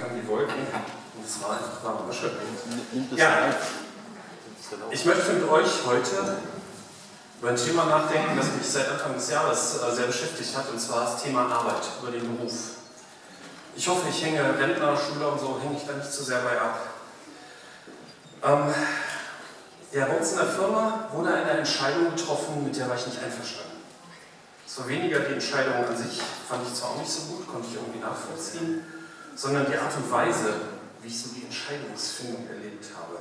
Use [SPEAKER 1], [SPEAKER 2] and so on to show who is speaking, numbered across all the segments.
[SPEAKER 1] die Wolken es war einfach warm. Schön. Ja, ich möchte mit euch heute über ein Thema nachdenken, das mich seit Anfang des Jahres äh, sehr beschäftigt hat, und zwar das Thema Arbeit, über den Beruf. Ich hoffe, ich hänge Rentner, Schüler und so, hänge ich da nicht zu sehr bei ab. Ähm, ja, bei uns in der Firma wurde eine Entscheidung getroffen, mit der war ich nicht einverstanden. Es war weniger die Entscheidung an sich, fand ich zwar auch nicht so gut, konnte ich irgendwie nachvollziehen, sondern die Art und Weise, wie ich so die Entscheidungsfindung erlebt habe.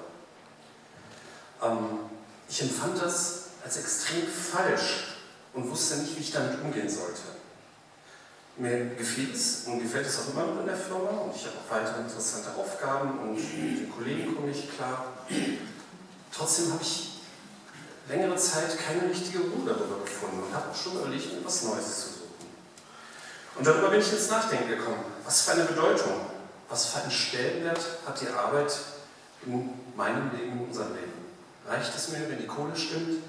[SPEAKER 1] Ähm, ich empfand das als extrem falsch und wusste nicht, wie ich damit umgehen sollte. Mir gefiel es und gefällt es auch immer noch in der Firma und ich habe auch weiter interessante Aufgaben und mit den Kollegen komme ich klar. Trotzdem habe ich längere Zeit keine richtige Ruhe darüber gefunden und habe auch schon überlegt, etwas Neues zu suchen. Und darüber bin ich ins Nachdenken gekommen. Was für eine Bedeutung, was für einen Stellenwert hat die Arbeit in meinem Leben, in unserem Leben? Reicht es mir, wenn die Kohle stimmt?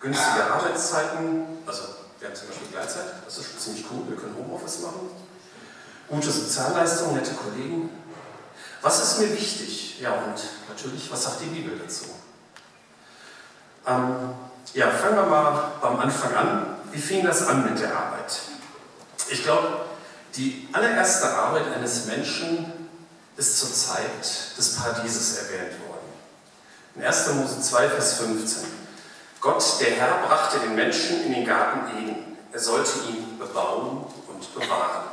[SPEAKER 1] Günstige Arbeitszeiten, also wir haben zum Beispiel Gleitzeit, das ist schon ziemlich cool, wir können Homeoffice machen. Gute Sozialleistungen, nette Kollegen. Was ist mir wichtig? Ja, und natürlich, was sagt die Bibel dazu? Ähm, ja, fangen wir mal beim Anfang an. Wie fing das an mit der Arbeit? Ich glaube, die allererste Arbeit eines Menschen ist zur Zeit des Paradieses erwähnt worden. In 1. Mose 2, Vers 15. Gott, der Herr, brachte den Menschen in den Garten Eden. Er sollte ihn bebauen und bewahren.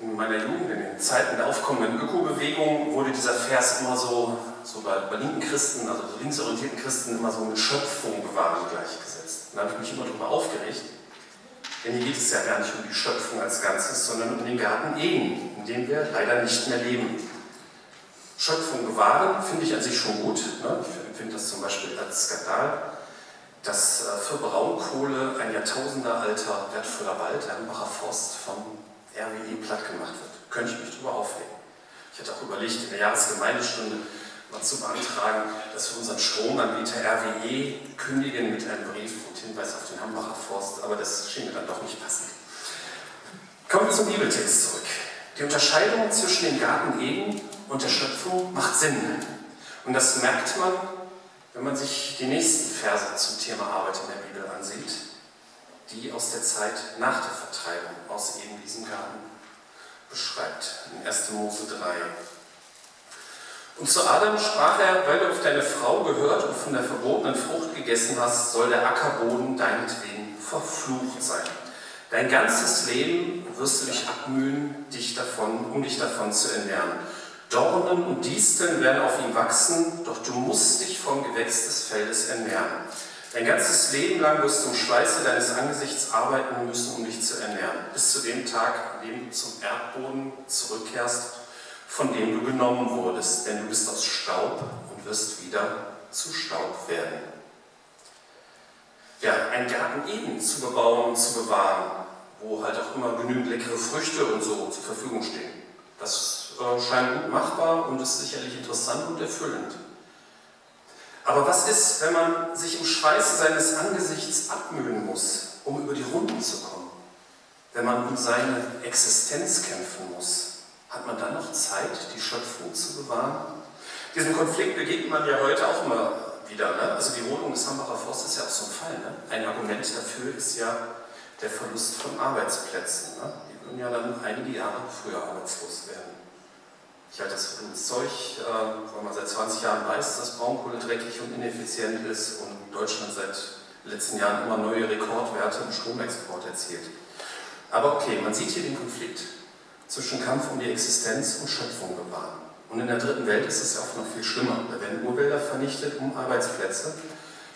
[SPEAKER 1] In meiner Jugend, in den Zeiten der aufkommenden Ökobewegung, wurde dieser Vers immer so, so bei, bei linken Christen, also so linksorientierten Christen, immer so mit Schöpfung bewahren gleichgesetzt. Und da habe ich mich immer darüber aufgeregt. Denn hier geht es ja gar nicht um die Schöpfung als Ganzes, sondern um den Garten Eden, in dem wir leider nicht mehr leben. Schöpfung bewahren finde ich an sich schon gut. Ne? Ich empfinde das zum Beispiel als Skandal, dass äh, für Braunkohle ein Jahrtausender alter wertvoller Wald, der Ambacher Forst, vom RWE platt gemacht wird. Könnte ich mich darüber aufregen. Ich hatte auch überlegt, in der Jahresgemeindestunde mal zu beantragen, dass wir unseren Stromanbieter RWE kündigen mit einem Brief und Hinweis auf den Hambacher Forst, aber das schien mir dann doch nicht passend. Kommen wir zum Bibeltext zurück. Die Unterscheidung zwischen dem Garten Eden und der Schöpfung macht Sinn. Und das merkt man, wenn man sich die nächsten Verse zum Thema Arbeit in der Bibel ansieht, die aus der Zeit nach der Vertreibung aus eben diesem Garten beschreibt. In 1. Mose 3. Und zu Adam sprach er, weil du auf deine Frau gehört und von der verbotenen Frucht gegessen hast, soll der Ackerboden deinetwegen verflucht sein. Dein ganzes Leben wirst du dich abmühen, dich davon, um dich davon zu ernähren. Dornen und Disteln werden auf ihm wachsen, doch du musst dich vom Gewächs des Feldes ernähren. Dein ganzes Leben lang wirst du im Schweiße deines Angesichts arbeiten müssen, um dich zu ernähren, bis zu dem Tag, an dem du zum Erdboden zurückkehrst, von dem du genommen wurdest, denn du bist aus Staub und wirst wieder zu Staub werden. Ja, einen Garten Eden zu bebauen und zu bewahren, wo halt auch immer genügend leckere Früchte und so zur Verfügung stehen. Das äh, scheint gut machbar und ist sicherlich interessant und erfüllend. Aber was ist, wenn man sich im Schweiße seines Angesichts abmühen muss, um über die Runden zu kommen? Wenn man um seine Existenz kämpfen muss, hat man dann noch Zeit, die Schöpfung zu bewahren? Diesem Konflikt begegnet man ja heute auch immer wieder. Ne? Also die Rodung des Hambacher Forstes ist ja auch so ein Fall. Ne? Ein Argument dafür ist ja der Verlust von Arbeitsplätzen. Ne? Die würden ja dann einige Jahre früher arbeitslos werden. Ich halte das für dummes Zeug, äh, weil man seit 20 Jahren weiß, dass Braunkohle dreckig und ineffizient ist und Deutschland seit letzten Jahren immer neue Rekordwerte im Stromexport erzielt. Aber okay, man sieht hier den Konflikt zwischen Kampf um die Existenz und Schöpfung bewahren. Und in der dritten Welt ist es ja oft noch viel schlimmer. Da werden Urwälder vernichtet, um Arbeitsplätze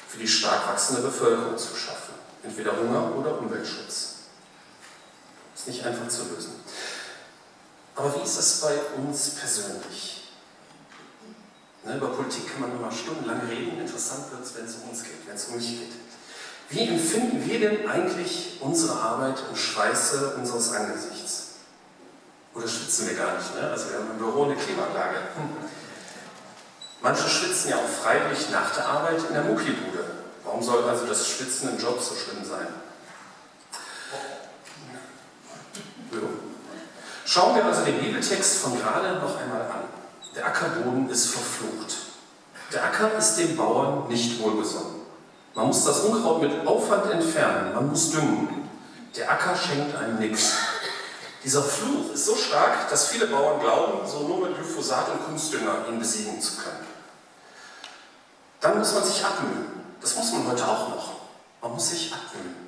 [SPEAKER 1] für die stark wachsende Bevölkerung zu schaffen. Entweder Hunger oder Umweltschutz. Ist nicht einfach zu lösen. Aber wie ist es bei uns persönlich? Ne, über Politik kann man immer stundenlang reden. Interessant wird es, wenn es um uns geht, wenn es um mich geht. Wie empfinden wir denn eigentlich unsere Arbeit im Schweiße unseres Angesichts? Oder schwitzen wir gar nicht? Ne? Also wir haben im Büro eine Klimaanlage. Manche schwitzen ja auch freiwillig nach der Arbeit in der Muckibude. Warum soll also das Schwitzen im Job so schlimm sein? Schauen wir also den Bibeltext von gerade noch einmal an. Der Ackerboden ist verflucht. Der Acker ist dem Bauern nicht wohlgesonnen. Man muss das Unkraut mit Aufwand entfernen, man muss düngen. Der Acker schenkt einem nichts. Dieser Fluch ist so stark, dass viele Bauern glauben, so nur mit Glyphosat und Kunstdünger ihn besiegen zu können. Dann muss man sich abmühen. Das muss man heute auch noch. Man muss sich abmühen.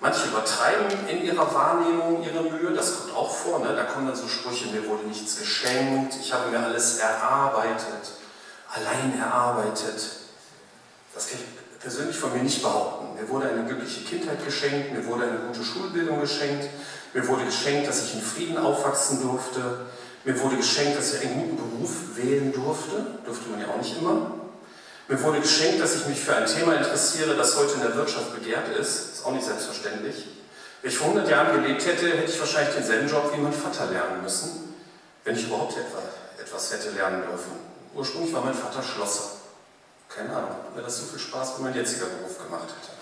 [SPEAKER 1] Manche übertreiben in ihrer Wahrnehmung ihre Mühe, das kommt auch vor. Ne? Da kommen dann so Sprüche, mir wurde nichts geschenkt, ich habe mir alles erarbeitet, allein erarbeitet. Das kann ich persönlich von mir nicht behaupten. Mir wurde eine glückliche Kindheit geschenkt, mir wurde eine gute Schulbildung geschenkt, mir wurde geschenkt, dass ich in Frieden aufwachsen durfte, mir wurde geschenkt, dass ich einen guten Beruf wählen durfte, durfte man ja auch nicht immer. Mir wurde geschenkt, dass ich mich für ein Thema interessiere, das heute in der Wirtschaft begehrt ist. Ist auch nicht selbstverständlich. Wenn ich vor 100 Jahren gelebt hätte, hätte ich wahrscheinlich denselben Job wie mein Vater lernen müssen, wenn ich überhaupt etwas hätte lernen dürfen. Ursprünglich war mein Vater Schlosser. Keine Ahnung, wäre das so viel Spaß wie mein jetziger Beruf gemacht hätte.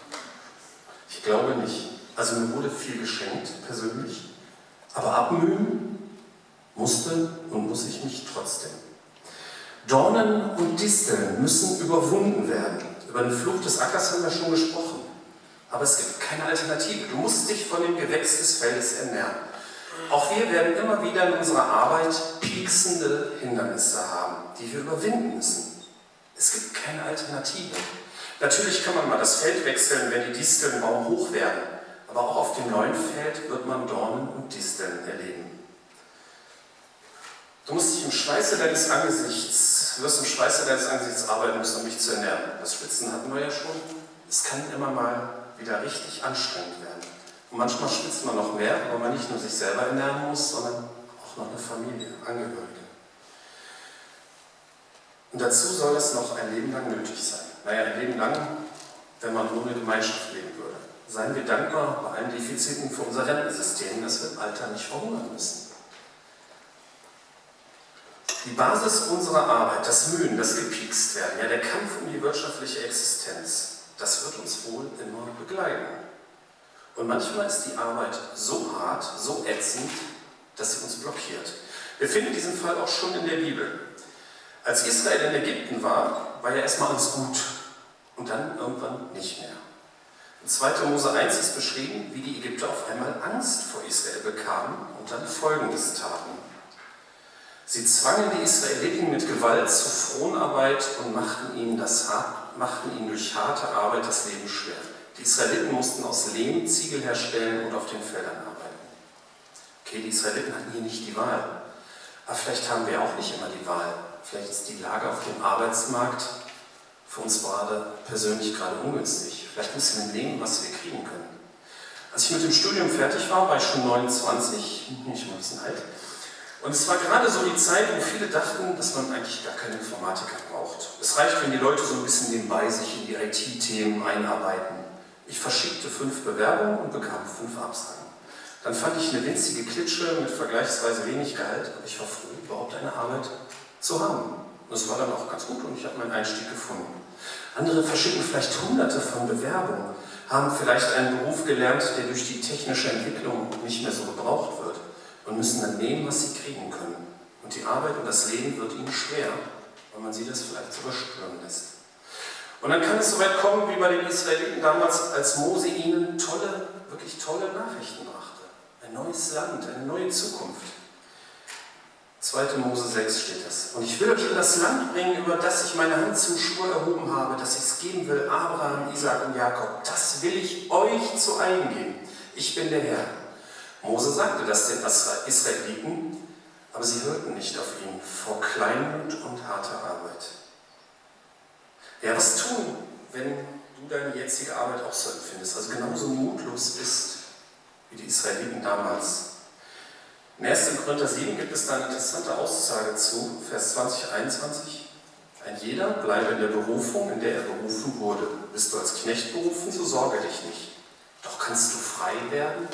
[SPEAKER 1] Ich glaube nicht. Also mir wurde viel geschenkt, persönlich. Aber abmühen musste und muss ich mich trotzdem. Dornen und Disteln müssen überwunden werden. Über den Fluch des Ackers haben wir schon gesprochen. Aber es gibt keine Alternative. Du musst dich von dem Gewächs des Feldes ernähren. Auch wir werden immer wieder in unserer Arbeit pieksende Hindernisse haben, die wir überwinden müssen. Es gibt keine Alternative. Natürlich kann man mal das Feld wechseln, wenn die Disteln Baum hoch werden. Auf dem neuen Feld wird man Dornen und Disteln erleben. Du musst dich im Schweiße deines Angesichts, wirst im Schweiße deines Angesichts arbeiten müssen, um mich zu ernähren. Das Schwitzen hatten wir ja schon. Es kann immer mal wieder richtig anstrengend werden. Und manchmal schwitzt man noch mehr, weil man nicht nur sich selber ernähren muss, sondern auch noch eine Familie, Angehörige. Und dazu soll es noch ein Leben lang nötig sein. Naja, ein Leben lang, wenn man ohne Gemeinschaft leben würde. Seien wir dankbar bei allen Defiziten für unser Rentensystem, dass wir im Alter nicht verhungern müssen. Die Basis unserer Arbeit, das Mühen, das Gepiekst werden, ja der Kampf um die wirtschaftliche Existenz, das wird uns wohl immer begleiten. Und manchmal ist die Arbeit so hart, so ätzend, dass sie uns blockiert. Wir finden diesen Fall auch schon in der Bibel. Als Israel in Ägypten war, war ja erstmal alles gut und dann irgendwann nicht mehr. In 2. Mose 1 ist beschrieben, wie die Ägypter auf einmal Angst vor Israel bekamen und dann Folgendes taten. Sie zwangen die Israeliten mit Gewalt zur Fronarbeit und machten ihnen, das, machten ihnen durch harte Arbeit das Leben schwer. Die Israeliten mussten aus Lehm Ziegel herstellen und auf den Feldern arbeiten. Okay, die Israeliten hatten hier nicht die Wahl. Aber vielleicht haben wir auch nicht immer die Wahl. Vielleicht ist die Lage auf dem Arbeitsmarkt für uns gerade persönlich gerade ungünstig. Vielleicht müssen wir nehmen, was wir kriegen können. Als ich mit dem Studium fertig war, war ich schon 29, nicht mal ein bisschen alt. Und es war gerade so die Zeit, wo viele dachten, dass man eigentlich gar keine Informatiker braucht. Es reicht, wenn die Leute so ein bisschen nebenbei sich in die IT-Themen einarbeiten. Ich verschickte fünf Bewerbungen und bekam fünf Absagen. Dann fand ich eine winzige Klitsche mit vergleichsweise wenig Gehalt, aber ich war froh, überhaupt eine Arbeit zu haben. Und es war dann auch ganz gut und ich habe meinen Einstieg gefunden. Andere verschicken vielleicht hunderte von Bewerbungen, haben vielleicht einen Beruf gelernt, der durch die technische Entwicklung nicht mehr so gebraucht wird und müssen dann nehmen, was sie kriegen können. Und die Arbeit und das Leben wird ihnen schwer, weil man sie das vielleicht sogar spüren lässt. Und dann kann es so weit kommen, wie bei den Israeliten damals, als Mose ihnen tolle, wirklich tolle Nachrichten brachte. Ein neues Land, eine neue Zukunft. 2. Mose 6 steht das. Und ich will euch in das Land bringen, über das ich meine Hand zum Schwur erhoben habe, dass ich es geben will, Abraham, Isaac und Jakob. Das will ich euch zu eigen geben. Ich bin der Herr. Mose sagte das den Israeliten, aber sie hörten nicht auf ihn vor Kleinmut und harter Arbeit. Ja, was tun, wenn du deine jetzige Arbeit auch so empfindest, also genauso mutlos bist wie die Israeliten damals? In 1. Korinther 7 gibt es da eine interessante Aussage zu, Vers 20, 21. Ein jeder bleibe in der Berufung, in der er berufen wurde. Bist du als Knecht berufen, so sorge dich nicht. Doch kannst du frei werden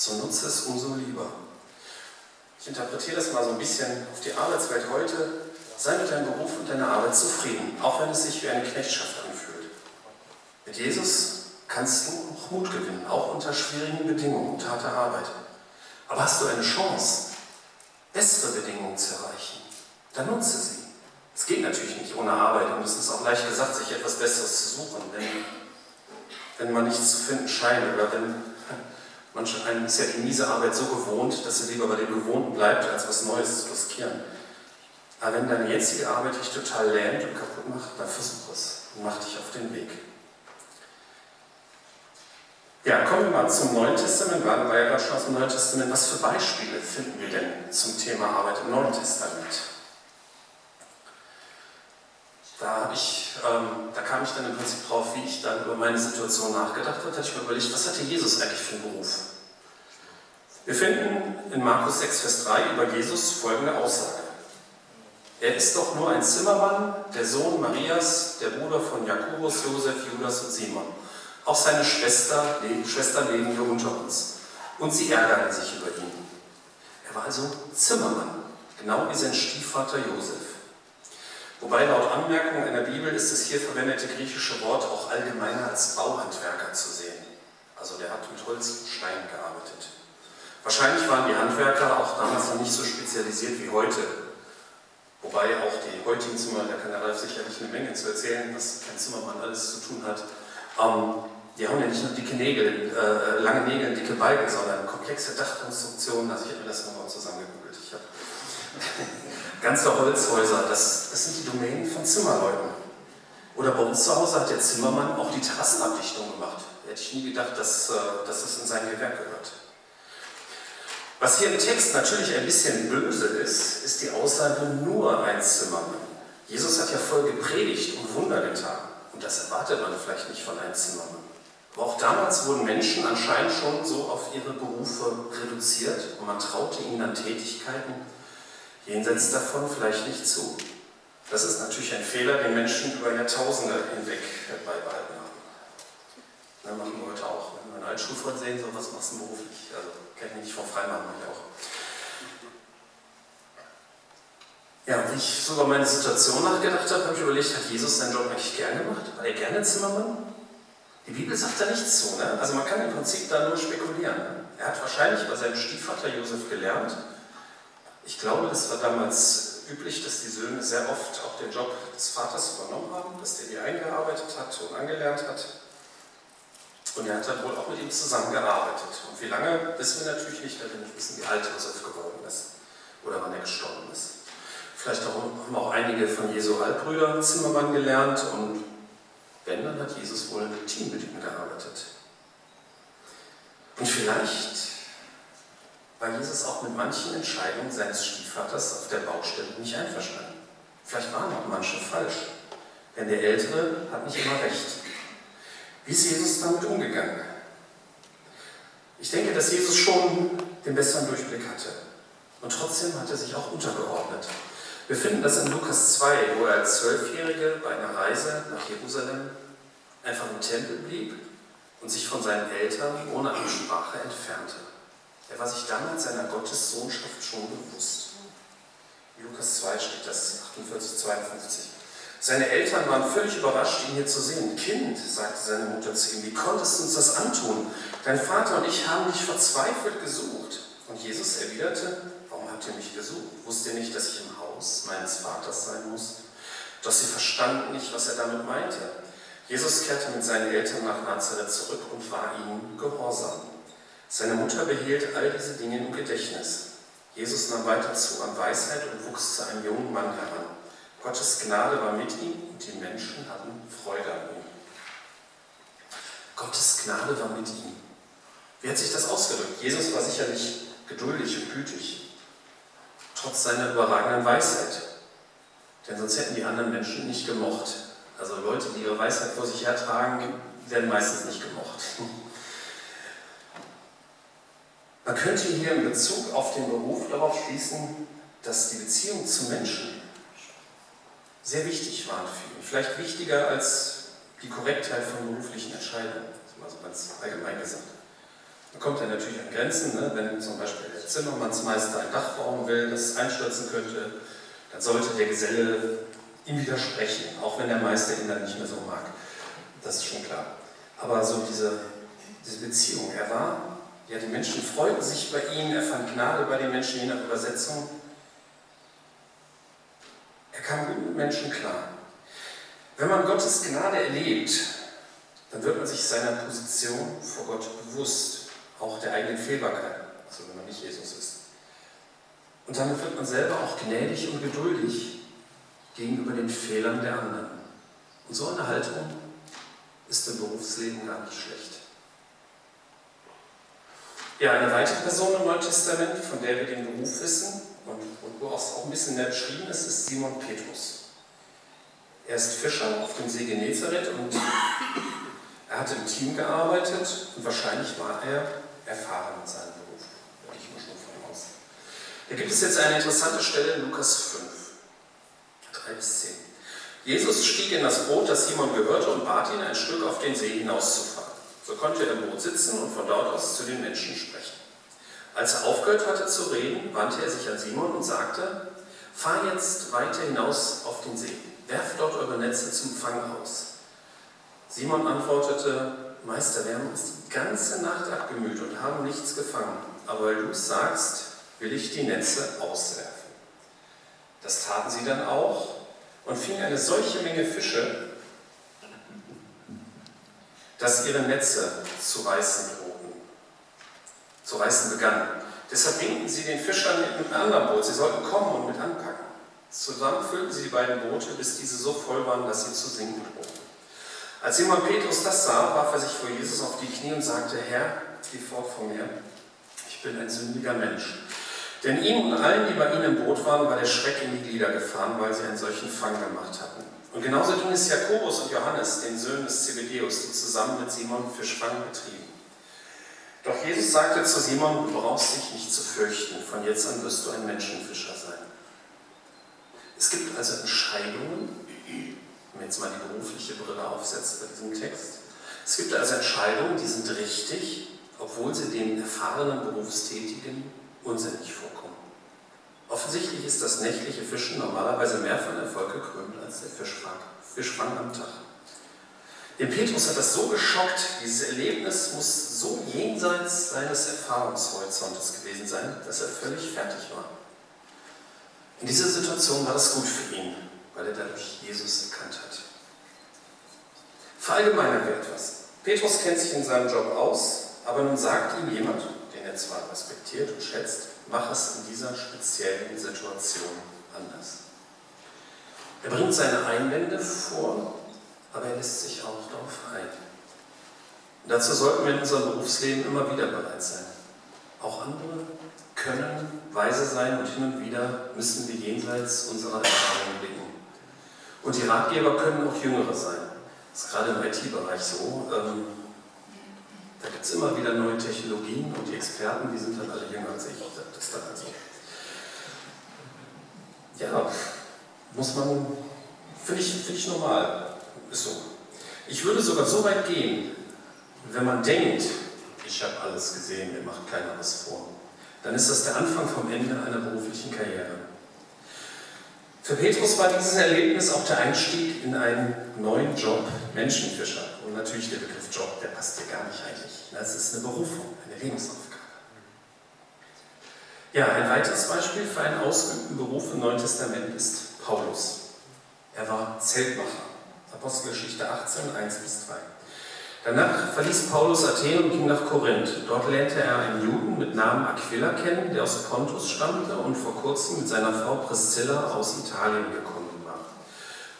[SPEAKER 1] so nutze es umso lieber. Ich interpretiere das mal so ein bisschen auf die Arbeitswelt heute. Sei mit deinem Beruf und deiner Arbeit zufrieden, auch wenn es sich wie eine Knechtschaft anfühlt. Mit Jesus kannst du auch Mut gewinnen, auch unter schwierigen Bedingungen und harter Arbeit. Aber hast du eine Chance, bessere Bedingungen zu erreichen, dann nutze sie. Es geht natürlich nicht ohne Arbeit und es ist auch leicht gesagt, sich etwas Besseres zu suchen, wenn, wenn man nichts zu finden scheint oder wenn manche einem ist ja die miese Arbeit so gewohnt, dass sie lieber bei dem Gewohnten bleibt, als was Neues zu riskieren. Aber wenn deine jetzige Arbeit dich total lähmt und kaputt macht, dann versuch es und mach dich auf den Weg. Ja, kommen wir mal zum Neuen Testament. Wir waren ja gerade schon aus dem Neuen Testament. Was für Beispiele finden wir denn zum Thema Arbeit im Neuen Testament? Da, ich, ähm, da kam ich dann im Prinzip drauf, wie ich dann über meine Situation nachgedacht habe. Da hatte ich mir überlegt, was hatte Jesus eigentlich für einen Beruf? Wir finden in Markus 6, Vers 3 über Jesus folgende Aussage. Er ist doch nur ein Zimmermann, der Sohn Marias, der Bruder von Jakobus, Josef, Judas und Simon. Auch seine Schwester, Schwestern leben hier unter uns. Und sie ärgerten sich über ihn. Er war also Zimmermann, genau wie sein Stiefvater Josef. Wobei laut Anmerkung in der Bibel ist das hier verwendete griechische Wort auch allgemeiner als Bauhandwerker zu sehen. Also der hat mit Holz und Stein gearbeitet. Wahrscheinlich waren die Handwerker auch damals noch nicht so spezialisiert wie heute. Wobei auch die heutigen Zimmer, da kann der Ralf sicherlich eine Menge zu erzählen, was kein Zimmermann alles zu tun hat. Ähm, die haben ja nicht nur dicke Nägel, äh, lange Nägel, dicke Balken, sondern komplexe Dachkonstruktionen. Also ich habe mir das nochmal zusammengegoogelt. Ich habe ganze Holzhäuser, das, das sind die Domänen von Zimmerleuten. Oder bei uns zu Hause hat der Zimmermann auch die Terrassenabdichtung gemacht. Hätte ich nie gedacht, dass, äh, dass das in sein Gewerk gehört. Was hier im Text natürlich ein bisschen böse ist, ist die Aussage nur ein Zimmermann. Jesus hat ja voll gepredigt und Wunder getan. Und das erwartet man vielleicht nicht von einem Zimmermann. Aber auch damals wurden Menschen anscheinend schon so auf ihre Berufe reduziert und man traute ihnen dann Tätigkeiten jenseits davon vielleicht nicht zu. Das ist natürlich ein Fehler, den Menschen über Jahrtausende hinweg beibehalten haben. Das machen wir heute auch. Wenn wir einen Altschulfreund sehen, so was machst du beruflich? Also kann ich mich nicht vom Freimachen, mache ich auch. Ja, wie ich so über meine Situation nachgedacht habe, habe ich überlegt, hat Jesus seinen Job eigentlich gerne gemacht? War er gerne Zimmermann? Die Bibel sagt da nichts zu. Ne? Also man kann im Prinzip da nur spekulieren. Ne? Er hat wahrscheinlich bei seinem Stiefvater Josef gelernt. Ich glaube, es war damals üblich, dass die Söhne sehr oft auch den Job des Vaters übernommen haben, dass der die eingearbeitet hat und angelernt hat. Und er hat dann wohl auch mit ihm zusammengearbeitet. Und wie lange, wissen wir natürlich nicht, weil wir nicht wissen, wie alt Josef geworden ist oder wann er gestorben ist. Vielleicht haben auch einige von Jesu Halbbrüder Zimmermann gelernt und wenn, dann hat Jesus wohl mit Team mit ihm gearbeitet. Und vielleicht war Jesus auch mit manchen Entscheidungen seines Stiefvaters auf der Baustelle nicht einverstanden. Vielleicht waren auch manche falsch, denn der Ältere hat nicht immer recht. Wie ist Jesus damit umgegangen? Ich denke, dass Jesus schon den besseren Durchblick hatte. Und trotzdem hat er sich auch untergeordnet. Wir finden das in Lukas 2, wo er als Zwölfjährige bei einer Reise nach Jerusalem einfach im Tempel blieb und sich von seinen Eltern ohne Ansprache entfernte. Er war sich damals seiner Gottessohnschaft schon bewusst. In Lukas 2 steht das 48, 52. Seine Eltern waren völlig überrascht, ihn hier zu sehen. Kind, sagte seine Mutter zu ihm, wie konntest du uns das antun? Dein Vater und ich haben dich verzweifelt gesucht. Und Jesus erwiderte, warum habt ihr mich gesucht? Wusst ihr nicht, dass ich im Haus meines Vaters sein muss? Doch sie verstanden nicht, was er damit meinte. Jesus kehrte mit seinen Eltern nach Nazareth zurück und war ihnen gehorsam. Seine Mutter behielt all diese Dinge im Gedächtnis. Jesus nahm weiter zu an Weisheit und wuchs zu einem jungen Mann heran. Gottes Gnade war mit ihm und die Menschen hatten Freude an ihm. Gottes Gnade war mit ihm. Wie hat sich das ausgedrückt? Jesus war sicherlich geduldig und gütig, trotz seiner überragenden Weisheit. Denn sonst hätten die anderen Menschen nicht gemocht. Also Leute, die ihre Weisheit vor sich hertragen, werden meistens nicht gemocht. Man könnte hier in Bezug auf den Beruf darauf schließen, dass die Beziehung zu Menschen sehr wichtig waren für ihn. Vielleicht wichtiger als die Korrektheit von beruflichen Entscheidungen, das ist mal so ganz allgemein gesagt. Kommt dann natürlich an Grenzen, ne? wenn zum Beispiel der Zimmermannsmeister ein Dach bauen will, das einstürzen könnte, dann sollte der Geselle ihm widersprechen, auch wenn der Meister ihn dann nicht mehr so mag. Das ist schon klar. Aber so diese, diese Beziehung, er war, ja, die Menschen freuten sich bei ihm, er fand Gnade bei den Menschen, je nach Übersetzung. Er kam gut mit Menschen klar. Wenn man Gottes Gnade erlebt, dann wird man sich seiner Position vor Gott bewusst, auch der eigenen Fehlbarkeit, also wenn man nicht Jesus ist. Und damit wird man selber auch gnädig und geduldig gegenüber den Fehlern der anderen. Und so eine Haltung ist im Berufsleben gar nicht schlecht. Ja, eine weitere Person im Neuen Testament, von der wir den Beruf wissen und, und wo auch ein bisschen mehr beschrieben ist, ist Simon Petrus. Er ist Fischer auf dem See Genezareth und er hat im Team gearbeitet und wahrscheinlich war er erfahren in seinem Beruf. Da ich mal schon von aus. Da gibt es jetzt eine interessante Stelle in Lukas 5, 3 bis 10. Jesus stieg in das Boot, das Simon gehörte, und bat ihn, ein Stück auf den See hinauszufahren. So konnte er im Boot sitzen und von dort aus zu den Menschen sprechen. Als er aufgehört hatte zu reden, wandte er sich an Simon und sagte, fahr jetzt weiter hinaus auf den See, werft dort eure Netze zum Fang aus. Simon antwortete, Meister, wir haben uns die ganze Nacht abgemüht und haben nichts gefangen, aber weil du es sagst, will ich die Netze auswerfen. Das taten sie dann auch und fingen eine solche Menge Fische, dass ihre Netze zu reißen drohten, zu reißen begannen. Deshalb winkten sie den Fischern mit einem anderen Boot, sie sollten kommen und mit anpacken. Zusammen füllten sie die beiden Boote, bis diese so voll waren, dass sie zu sinken drohten. Als Simon Petrus das sah, warf er sich vor Jesus auf die Knie und sagte, Herr, geh fort von mir, ich bin ein sündiger Mensch. Denn ihm und allen, die bei ihnen im Boot waren, war der Schreck in die Glieder gefahren, weil sie einen solchen Fang gemacht hatten. Und genauso ging es Jakobus und Johannes, den Söhnen des Zebedeus, die zusammen mit Simon Fischfang betrieben. Doch Jesus sagte zu Simon, du brauchst dich nicht zu fürchten, von jetzt an wirst du ein Menschenfischer sein. Es gibt also Entscheidungen, wenn jetzt mal die berufliche Brille aufsetzt bei diesem Text, es gibt also Entscheidungen, die sind richtig, obwohl sie den erfahrenen Berufstätigen unsinnig vorkommen. Offensichtlich ist das nächtliche Fischen normalerweise mehr von Erfolg gekrönt als der Fischfang, Fischfang am Tag. Den Petrus hat das so geschockt, dieses Erlebnis muss so jenseits seines Erfahrungshorizontes gewesen sein, dass er völlig fertig war. In dieser Situation war das gut für ihn, weil er dadurch Jesus erkannt hat. Verallgemeinern wir etwas. Petrus kennt sich in seinem Job aus, aber nun sagt ihm jemand, den er zwar respektiert und schätzt, mach es in dieser speziellen Situation anders. Er bringt seine Einwände vor, aber er lässt sich auch darauf ein. Und dazu sollten wir in unserem Berufsleben immer wieder bereit sein. Auch andere können weise sein und hin und wieder müssen wir jenseits unserer Erfahrungen blicken. Und die Ratgeber können auch Jüngere sein. Das ist gerade im IT-Bereich so. Ähm, da gibt es immer wieder neue Technologien und die Experten, die sind dann alle jünger als ich. Das ist dann also. Ja, muss man, finde ich, find ich normal. Ist so. Ich würde sogar so weit gehen, wenn man denkt, ich habe alles gesehen, mir macht keiner was vor, dann ist das der Anfang vom Ende einer beruflichen Karriere. Für Petrus war dieses Erlebnis auch der Einstieg in einen neuen Job, Menschenfischer. Und natürlich der Begriff Job, der passt hier gar nicht eigentlich. Das ist eine Berufung, eine Lebensaufgabe. Ja, ein weiteres Beispiel für einen ausgeübten Beruf im Neuen Testament ist Paulus. Er war Zeltmacher. Apostelgeschichte 18, 1 bis 3. Danach verließ Paulus Athen und ging nach Korinth. Dort lernte er einen Juden mit Namen Aquila kennen, der aus Pontus stammte und vor kurzem mit seiner Frau Priscilla aus Italien gekommen war.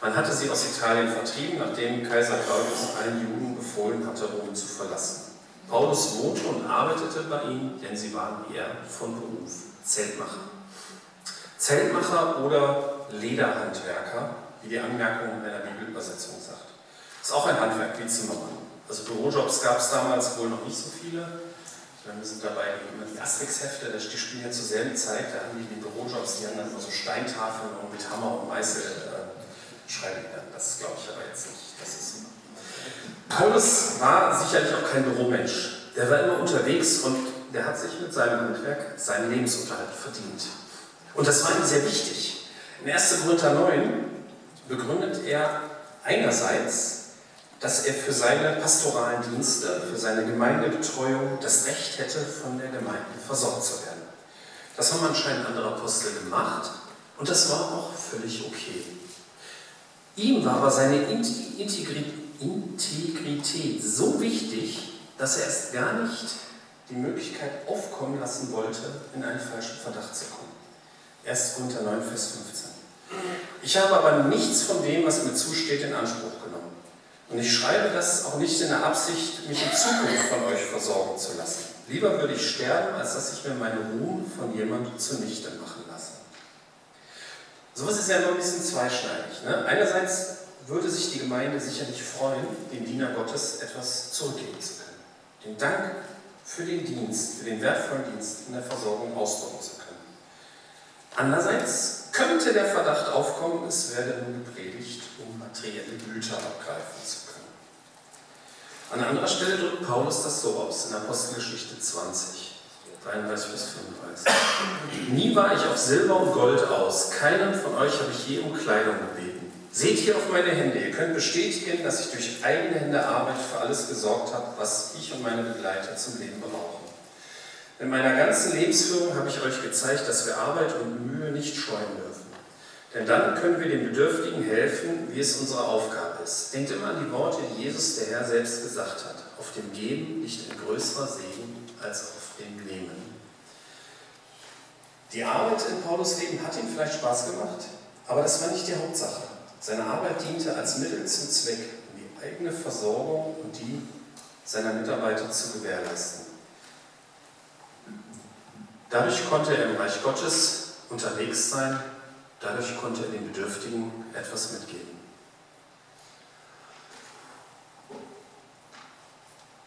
[SPEAKER 1] Man hatte sie aus Italien vertrieben, nachdem Kaiser Claudius allen Juden befohlen hatte, Rom zu verlassen. Paulus wohnte und arbeitete bei ihnen, denn sie waren eher von Beruf Zeltmacher. Zeltmacher oder Lederhandwerker, wie die Anmerkung einer Bibelübersetzung sagt. Ist auch ein Handwerk wie Zimmermann. Also Bürojobs gab es damals wohl noch nicht so viele. Wir sind dabei immer die Asterix-Hefte, die spielen ja zur selben Zeit, da haben die die Bürojobs, die haben dann immer so Steintafeln und mit Hammer und Meißel äh, schreiben. Das glaube ich aber jetzt nicht. Das ist Paulus war sicherlich auch kein Büromensch. Der war immer unterwegs und der hat sich mit seinem Handwerk seinen Lebensunterhalt verdient. Und das war ihm sehr wichtig. In 1. Korinther 9 begründet er einerseits dass er für seine pastoralen Dienste, für seine Gemeindebetreuung das Recht hätte, von der Gemeinde versorgt zu werden. Das haben anscheinend andere Apostel gemacht Und das war auch völlig okay. Ihm war aber seine Integrität so wichtig, dass er erst gar nicht die Möglichkeit aufkommen lassen wollte, in einen falschen Verdacht zu kommen. 1. Korinther 9, Vers 15. Ich habe aber nichts von dem, was mir zusteht, in Anspruch. Und ich schreibe das auch nicht in der Absicht, mich in Zukunft von euch versorgen zu lassen. Lieber würde ich sterben, als dass ich mir meine Ruhe von jemandem zunichte machen lasse. Sowas ist ja immer ein bisschen zweischneidig. Ne? Einerseits würde sich die Gemeinde sicherlich freuen, dem Diener Gottes etwas zurückgeben zu können. Den Dank für den Dienst, für den wertvollen Dienst in der Versorgung ausdrücken zu können. Andererseits könnte der Verdacht aufkommen, es werde nun gepredigt, um materielle Güter abgreifen zu können. An anderer Stelle drückt Paulus das so aus, in Apostelgeschichte 20, 33 bis 35. Nie war ich auf Silber und Gold aus, keinem von euch habe ich je um Kleidung gebeten. Seht hier auf meine Hände, ihr könnt bestätigen, dass ich durch eigene Hände Arbeit für alles gesorgt habe, was ich und meine Begleiter zum Leben brauchen. In meiner ganzen Lebensführung habe ich euch gezeigt, dass wir Arbeit und Mühe nicht scheuen dürfen. Denn dann können wir den Bedürftigen helfen, wie es unsere Aufgabe ist. Denkt immer an die Worte, die Jesus, der Herr, selbst gesagt hat. Auf dem Geben liegt ein größerer Segen als auf dem Nehmen. Die Arbeit in Paulus Leben hat ihm vielleicht Spaß gemacht, aber das war nicht die Hauptsache. Seine Arbeit diente als Mittel zum Zweck, um die eigene Versorgung und die seiner Mitarbeiter zu gewährleisten. Dadurch konnte er im Reich Gottes unterwegs sein, dadurch konnte er den Bedürftigen etwas mitgeben.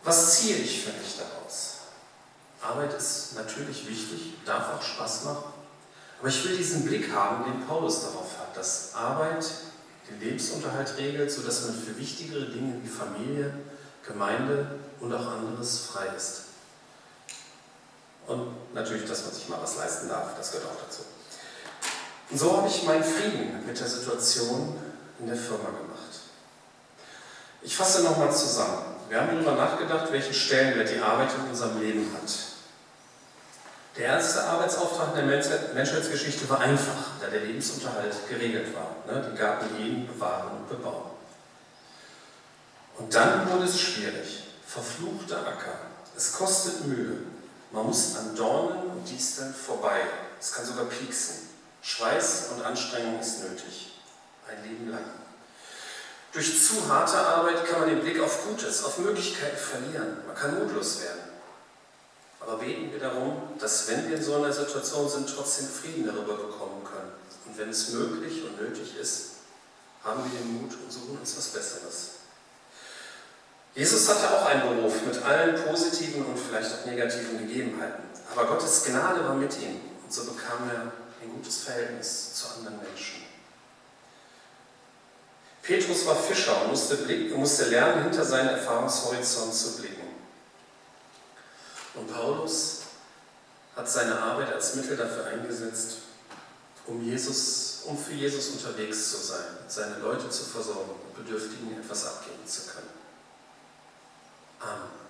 [SPEAKER 1] Was ziehe ich für mich daraus? Arbeit ist natürlich wichtig, darf auch Spaß machen, aber ich will diesen Blick haben, den Paulus darauf hat, dass Arbeit den Lebensunterhalt regelt, sodass man für wichtigere Dinge wie Familie, Gemeinde und auch anderes frei ist. Und natürlich, dass man sich mal was leisten darf, das gehört auch dazu. Und so habe ich meinen Frieden mit der Situation in der Firma gemacht. Ich fasse nochmal zusammen. Wir haben darüber nachgedacht, welchen Stellenwert die Arbeit in unserem Leben hat. Der erste Arbeitsauftrag in der Menschheitsgeschichte war einfach, da der Lebensunterhalt geregelt war. Ne? Den Garten hegen, bewahren und bebauen. Und dann wurde es schwierig. Verfluchter Acker. Es kostet Mühe. Man muss an Dornen und Disteln vorbei. Es kann sogar pieksen. Schweiß und Anstrengung ist nötig. Ein Leben lang. Durch zu harte Arbeit kann man den Blick auf Gutes, auf Möglichkeiten verlieren. Man kann mutlos werden. Aber beten wir darum, dass wenn wir in so einer Situation sind, trotzdem Frieden darüber bekommen können. Und wenn es möglich und nötig ist, haben wir den Mut und suchen uns was Besseres. Jesus hatte auch einen Beruf mit allen positiven und vielleicht auch negativen Gegebenheiten. Aber Gottes Gnade war mit ihm und so bekam er ein gutes Verhältnis zu anderen Menschen. Petrus war Fischer und musste, blicken, musste lernen, hinter seinen Erfahrungshorizont zu blicken. Und Paulus hat seine Arbeit als Mittel dafür eingesetzt, um, Jesus, um für Jesus unterwegs zu sein, seine Leute zu versorgen und Bedürftigen etwas abgeben zu können. Amen.